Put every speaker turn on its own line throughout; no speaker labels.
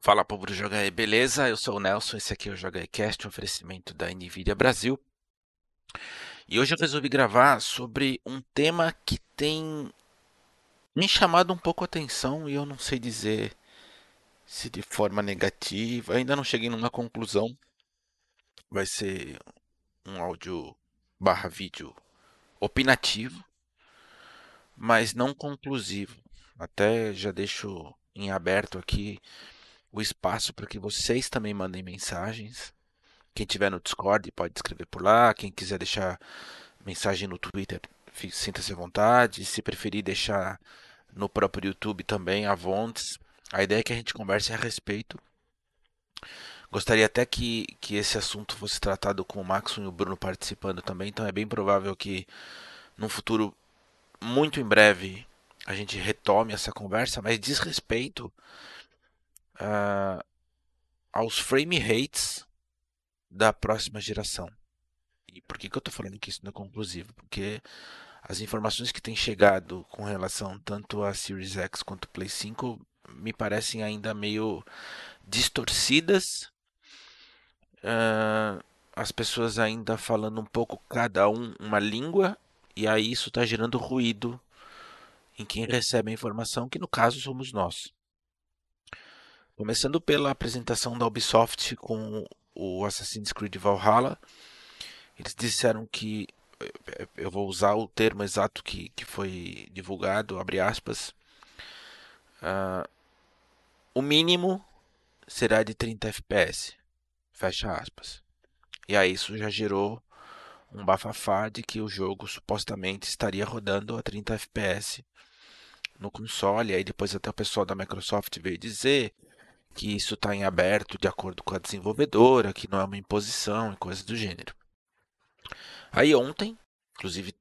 Fala povo do Joga aí, beleza? Eu sou o Nelson, esse aqui é o Joga Cast, um oferecimento da Nvidia Brasil. E hoje eu resolvi gravar sobre um tema que tem me chamado um pouco a atenção e eu não sei dizer se de forma negativa, ainda não cheguei numa conclusão. Vai ser um áudio barra vídeo opinativo, mas não conclusivo. Até já deixo em aberto aqui o espaço para que vocês também mandem mensagens. Quem tiver no Discord pode escrever por lá. Quem quiser deixar mensagem no Twitter, sinta-se à vontade. Se preferir deixar no próprio YouTube também, à vontade. A ideia é que a gente converse a respeito. Gostaria até que, que esse assunto fosse tratado com o Max e o Bruno participando também. Então é bem provável que num futuro muito em breve a gente retome essa conversa, mas diz respeito uh, aos frame rates da próxima geração. E por que, que eu estou falando que isso não é conclusivo? Porque as informações que têm chegado com relação tanto a Series X quanto Play 5 me parecem ainda meio distorcidas. Uh, as pessoas ainda falando um pouco cada um uma língua e aí isso está gerando ruído em quem recebe a informação, que no caso somos nós. Começando pela apresentação da Ubisoft com o Assassin's Creed Valhalla, eles disseram que eu vou usar o termo exato que, que foi divulgado, abre aspas. Uh, o mínimo será de 30 FPS. Fecha aspas. E aí isso já gerou um bafafá de que o jogo supostamente estaria rodando a 30 FPS no console. Aí depois até o pessoal da Microsoft veio dizer que isso está em aberto de acordo com a desenvolvedora, que não é uma imposição e coisas do gênero. Aí ontem, inclusive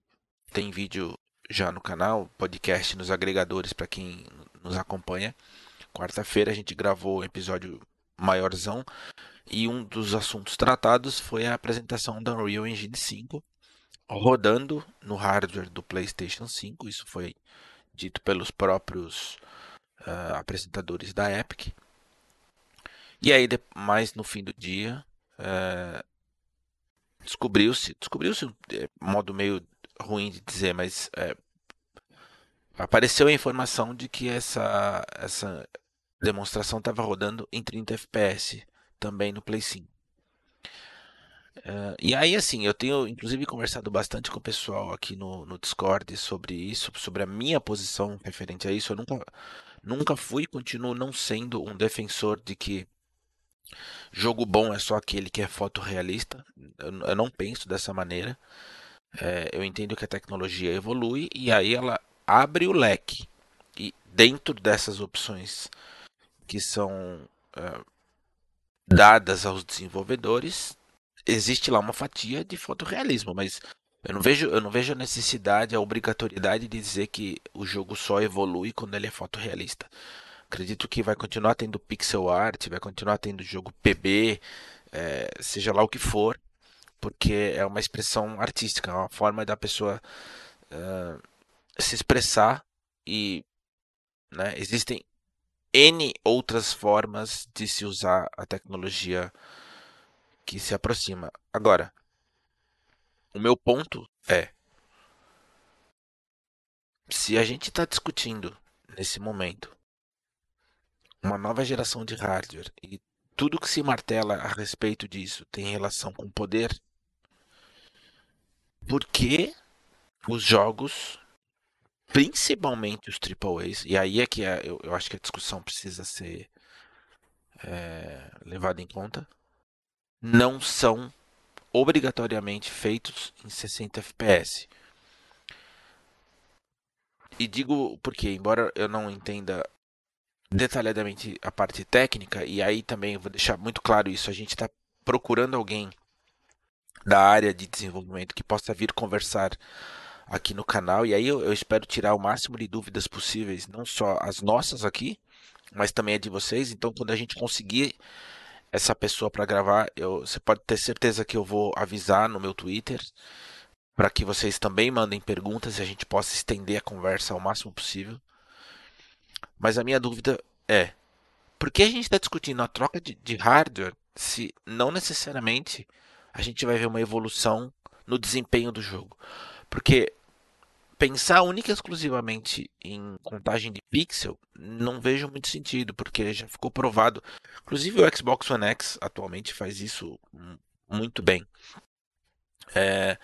tem vídeo já no canal, podcast nos agregadores para quem nos acompanha. Quarta-feira a gente gravou o um episódio maiorzão e um dos assuntos tratados foi a apresentação da Unreal Engine 5 rodando no hardware do PlayStation 5. Isso foi dito pelos próprios uh, apresentadores da Epic. E aí, mais no fim do dia, é, descobriu-se, descobriu-se um é, modo meio ruim de dizer, mas é, apareceu a informação de que essa, essa demonstração estava rodando em 30 FPS também no Play 5. Uh, e aí, assim, eu tenho inclusive conversado bastante com o pessoal aqui no, no Discord sobre isso, sobre a minha posição referente a isso. Eu nunca, nunca fui e continuo não sendo um defensor de que Jogo bom é só aquele que é fotorrealista. Eu, eu não penso dessa maneira. É, eu entendo que a tecnologia evolui e aí ela abre o leque. E dentro dessas opções que são é, dadas aos desenvolvedores, existe lá uma fatia de fotorrealismo, mas eu não vejo, eu não vejo a necessidade, a obrigatoriedade de dizer que o jogo só evolui quando ele é fotorrealista. Acredito que vai continuar tendo pixel art, vai continuar tendo jogo PB, é, seja lá o que for, porque é uma expressão artística, é uma forma da pessoa se expressar e né, existem N outras formas de se usar a tecnologia que se aproxima. Agora, o meu ponto é: se a gente está discutindo nesse momento uma nova geração de hardware e tudo que se martela a respeito disso tem relação com poder, por que os jogos, principalmente os AAAs, e aí é que a, eu, eu, acho que a discussão precisa ser é, levada em conta, não são obrigatoriamente feitos em 60 FPS. E digo porque, embora eu não entenda detalhadamente a parte técnica, e aí também vou deixar muito claro isso: a gente está procurando alguém da área de desenvolvimento que possa vir conversar aqui no canal, e aí eu, eu espero tirar o máximo de dúvidas possíveis, não só as nossas aqui, mas também a de vocês. Então, quando a gente conseguir essa pessoa para gravar, eu, você pode ter certeza que eu vou avisar no meu Twitter para que vocês também mandem perguntas e a gente possa estender a conversa ao máximo possível. Mas a minha dúvida é: por que a gente está discutindo a troca de, de hardware se não necessariamente a gente vai ver uma evolução no desempenho do jogo? Porque pensar única e exclusivamente em contagem de pixel não vejo muito sentido, porque já ficou provado. Inclusive o Xbox One X atualmente faz isso muito bem. É,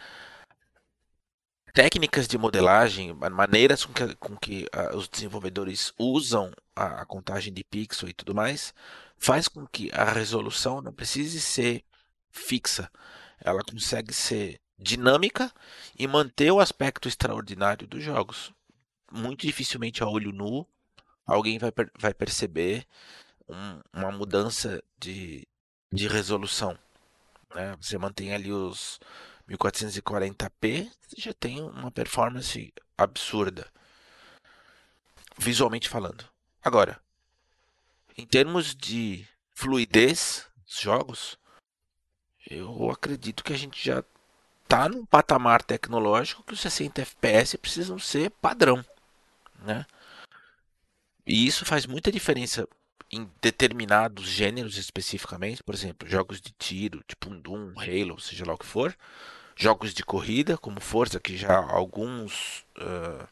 técnicas de modelagem, maneiras com que, com que uh, os desenvolvedores usam a, a, contagem de pixel e tudo mais, faz com que a resolução não precise ser fixa. Ela consegue ser dinâmica e manter o aspecto extraordinário dos jogos. Muito dificilmente a olho nu alguém vai, vai perceber um, uma mudança de, de resolução. Né? Você mantém ali os 1440p, você já tem uma performance absurda, visualmente falando. Agora, em termos de fluidez dos jogos, eu acredito que a gente já está num patamar tecnológico que os 60 FPS precisam ser padrão, né? E isso faz muita diferença em determinados gêneros especificamente, por exemplo, jogos de tiro, tipo um Doom, Halo, seja lá o que for, jogos de corrida, como Forza, que já alguns uh,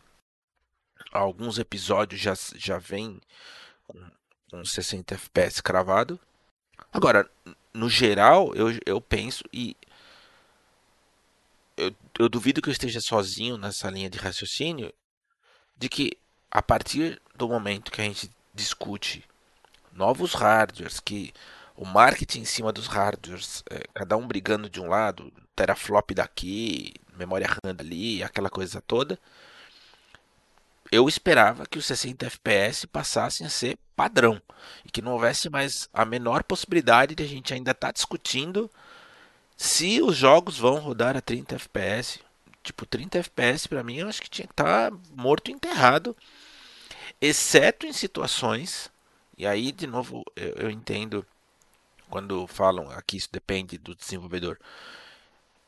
alguns episódios já, já vem com, com 60 FPS cravado. Agora, no geral, eu, eu penso e eu, eu duvido que eu esteja sozinho nessa linha de raciocínio de que a partir do momento que a gente discute novos hardwares, que o marketing em cima dos hardwares, é, cada um brigando de um lado, teraflop daqui, memória RAM ali, aquela coisa toda. Eu esperava que os 60 FPS passassem a ser padrão e que não houvesse mais a menor possibilidade de a gente ainda estar tá discutindo se os jogos vão rodar a 30 FPS. Tipo, 30 FPS para mim eu acho que tinha que estar tá morto enterrado, exceto em situações e aí, de novo, eu, eu entendo quando falam aqui isso depende do desenvolvedor,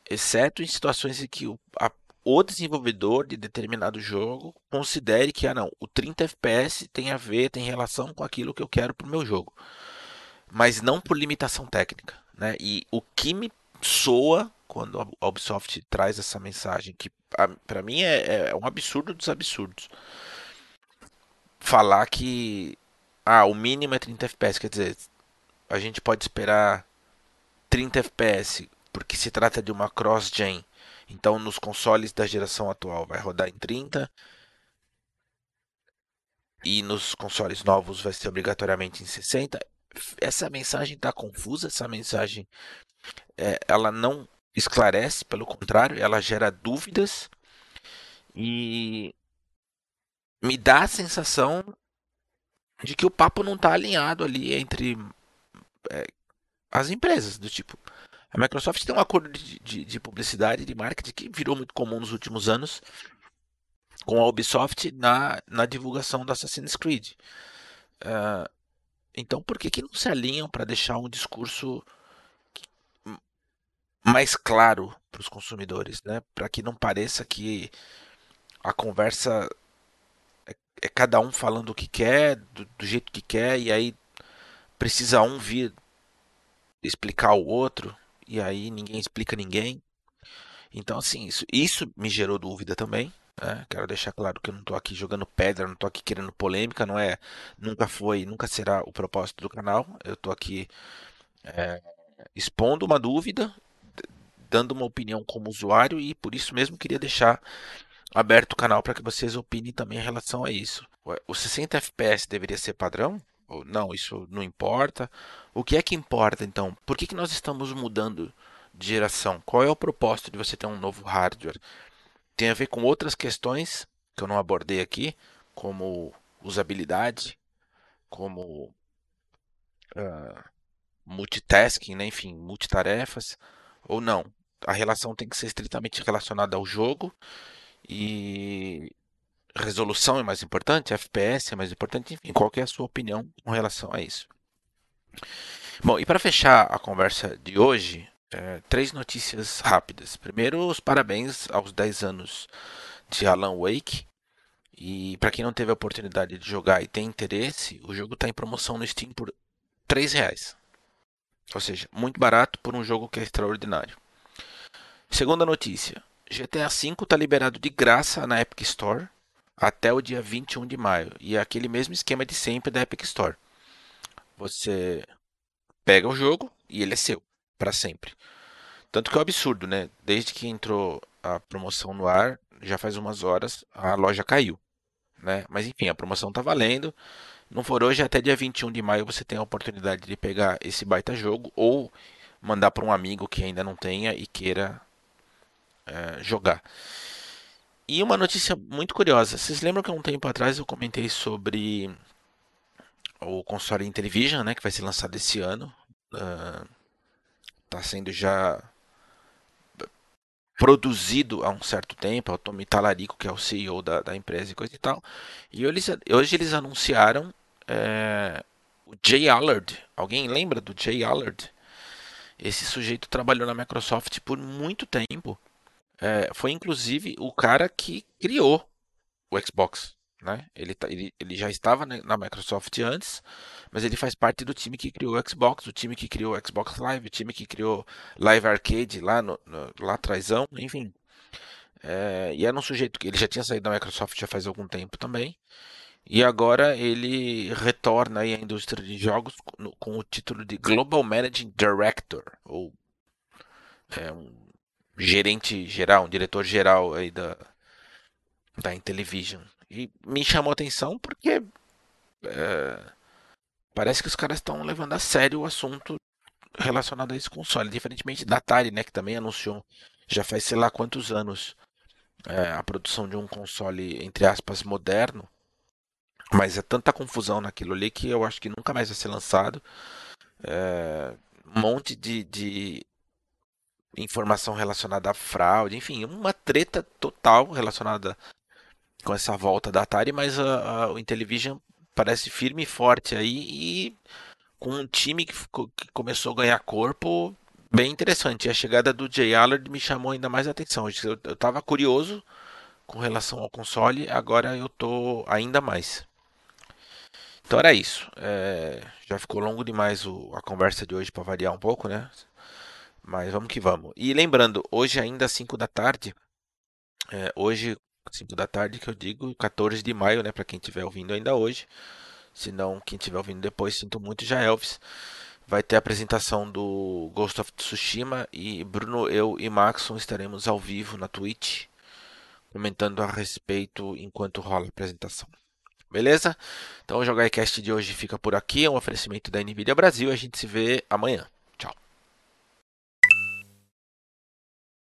exceto em situações em que o, a, o desenvolvedor de determinado jogo considere que ah não, o 30 FPS tem a ver, tem relação com aquilo que eu quero para o meu jogo, mas não por limitação técnica, né? E o que me soa quando a Ubisoft traz essa mensagem que para mim é, é um absurdo dos absurdos falar que ah, o mínimo é 30 FPS, quer dizer, a gente pode esperar 30 FPS, porque se trata de uma cross-gen. Então, nos consoles da geração atual vai rodar em 30 e nos consoles novos vai ser obrigatoriamente em 60. Essa mensagem está confusa, essa mensagem é, ela não esclarece, pelo contrário, ela gera dúvidas e me dá a sensação de que o papo não está alinhado ali entre é, as empresas, do tipo. A Microsoft tem um acordo de, de, de publicidade, de marketing, que virou muito comum nos últimos anos com a Ubisoft na, na divulgação do Assassin's Creed. Uh, então, por que, que não se alinham para deixar um discurso mais claro para os consumidores, né? Para que não pareça que a conversa é, cada um falando o que quer, do, do jeito que quer, e aí precisa um vir explicar o outro e aí ninguém explica ninguém. Então, assim, isso, isso me gerou dúvida também. Né? Quero deixar claro que eu não estou aqui jogando pedra, não estou aqui querendo polêmica, não é, nunca foi, nunca será o propósito do canal. Eu estou aqui é, expondo uma dúvida, dando uma opinião como usuário e por isso mesmo queria deixar aberto o canal para que vocês opinem também em relação a isso. O 60 FPS deveria ser padrão? não, isso não importa. O que é que importa então? Por que, que nós estamos mudando de geração? Qual é o propósito de você ter um novo hardware? Tem a ver com outras questões que eu não abordei aqui, como usabilidade, como uh, multitasking, né? enfim, multitarefas, ou não. A relação tem que ser estritamente relacionada ao jogo e resolução é mais importante, FPS é mais importante, enfim, qual é a sua opinião com relação a isso? Bom, e para fechar a conversa de hoje, é, três notícias rápidas. Primeiro, os parabéns aos 10 anos de Alan Wake. E para quem não teve a oportunidade de jogar e tem interesse, o jogo está em promoção no Steam por 3 reais. Ou seja, muito barato por um jogo que é extraordinário. Segunda notícia: GTA V está liberado de graça na Epic Store até o dia 21 de maio. E é aquele mesmo esquema de sempre da Epic Store. Você pega o jogo e ele é seu para sempre. Tanto que é um absurdo, né? Desde que entrou a promoção no ar, já faz umas horas, a loja caiu, né? Mas enfim, a promoção tá valendo. Não for hoje, até dia 21 de maio você tem a oportunidade de pegar esse baita jogo ou mandar para um amigo que ainda não tenha e queira é, jogar. E uma notícia muito curiosa. Vocês lembram que há um tempo atrás eu comentei sobre o console Intellivision, né, que vai ser lançado esse ano. Está uh, sendo já produzido há um certo tempo, é o Tommy Talarico, que é o CEO da, da empresa e coisa e tal. E eles, hoje eles anunciaram é, o Jay Allard. Alguém lembra do Jay Allard? Esse sujeito trabalhou na Microsoft por muito tempo. É, foi inclusive o cara que criou o Xbox. Né? Ele, tá, ele, ele já estava na Microsoft antes, mas ele faz parte do time que criou o Xbox, o time que criou o Xbox Live, o time que criou Live Arcade lá, no, no, lá atrásão, enfim. É, e era um sujeito que ele já tinha saído da Microsoft já faz algum tempo também. E agora ele retorna aí à indústria de jogos com, com o título de Global Managing Director, ou é, um gerente geral, um diretor geral aí da, da Intellivision. E me chamou a atenção porque é, parece que os caras estão levando a sério o assunto relacionado a esse console, diferentemente da Atari, né, que também anunciou já faz sei lá quantos anos é, a produção de um console entre aspas moderno, mas é tanta confusão naquilo ali que eu acho que nunca mais vai ser lançado. É, um monte de, de informação relacionada à fraude, enfim, uma treta total relacionada com essa volta da Atari, mas a, a, o Intellivision parece firme e forte aí e com um time que, ficou, que começou a ganhar corpo bem interessante. E a chegada do Jay Allard me chamou ainda mais a atenção. Eu estava curioso com relação ao console, agora eu tô ainda mais. Então era isso. É, já ficou longo demais o, a conversa de hoje para variar um pouco, né? Mas vamos que vamos. E lembrando, hoje ainda às 5 da tarde, é, hoje 5 da tarde que eu digo, 14 de maio, né, para quem estiver ouvindo ainda hoje. Se não, quem estiver ouvindo depois, sinto muito já Elvis. Vai ter a apresentação do Ghost of Tsushima e Bruno, eu e Maxon estaremos ao vivo na Twitch comentando a respeito enquanto rola a apresentação. Beleza? Então o Jogar Cast de hoje fica por aqui, é um oferecimento da Nvidia Brasil, a gente se vê amanhã.